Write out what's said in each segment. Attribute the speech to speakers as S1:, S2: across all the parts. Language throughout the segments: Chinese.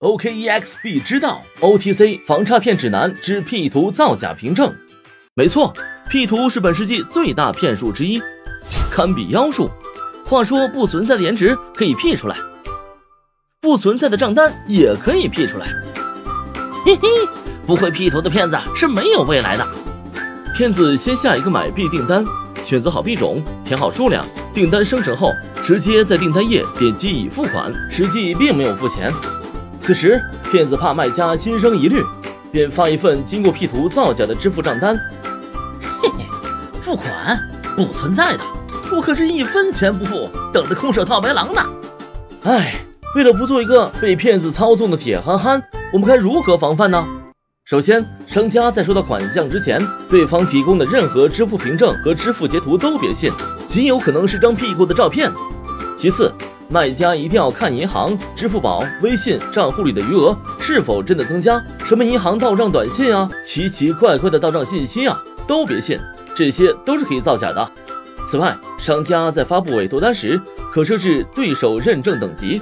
S1: OKEXP 知道 OTC 防诈骗指南之 P 图造假凭证。没错，P 图是本世纪最大骗术之一，堪比妖术。话说，不存在的颜值可以 P 出来，不存在的账单也可以 P 出来。嘿嘿，不会 P 图的骗子是没有未来的。骗子先下一个买币订单，选择好币种，填好数量，订单生成后，直接在订单页点击已付款，实际并没有付钱。此时，骗子怕卖家心生疑虑，便发一份经过 P 图造假的支付账单。
S2: 嘿嘿，付款不存在的，我可是一分钱不付，等着空手套白狼呢。
S1: 哎，为了不做一个被骗子操纵的铁憨憨，我们该如何防范呢？首先，商家在收到款项之前，对方提供的任何支付凭证和支付截图都别信，极有可能是张屁股的照片。其次，卖家一定要看银行、支付宝、微信账户里的余额是否真的增加，什么银行到账短信啊，奇奇怪怪的到账信息啊，都别信，这些都是可以造假的。此外，商家在发布委托单时，可设置对手认证等级，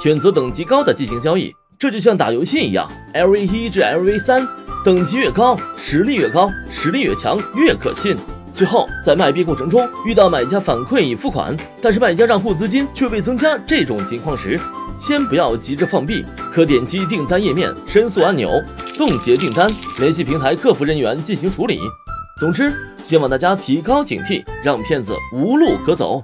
S1: 选择等级高的进行交易。这就像打游戏一样，LV 一至 LV 三，等级越高，实力越高，实力越强越可信。最后，在卖币过程中遇到买家反馈已付款，但是卖家账户资金却未增加这种情况时，先不要急着放币，可点击订单页面申诉按钮，冻结订单，联系平台客服人员进行处理。总之，希望大家提高警惕，让骗子无路可走。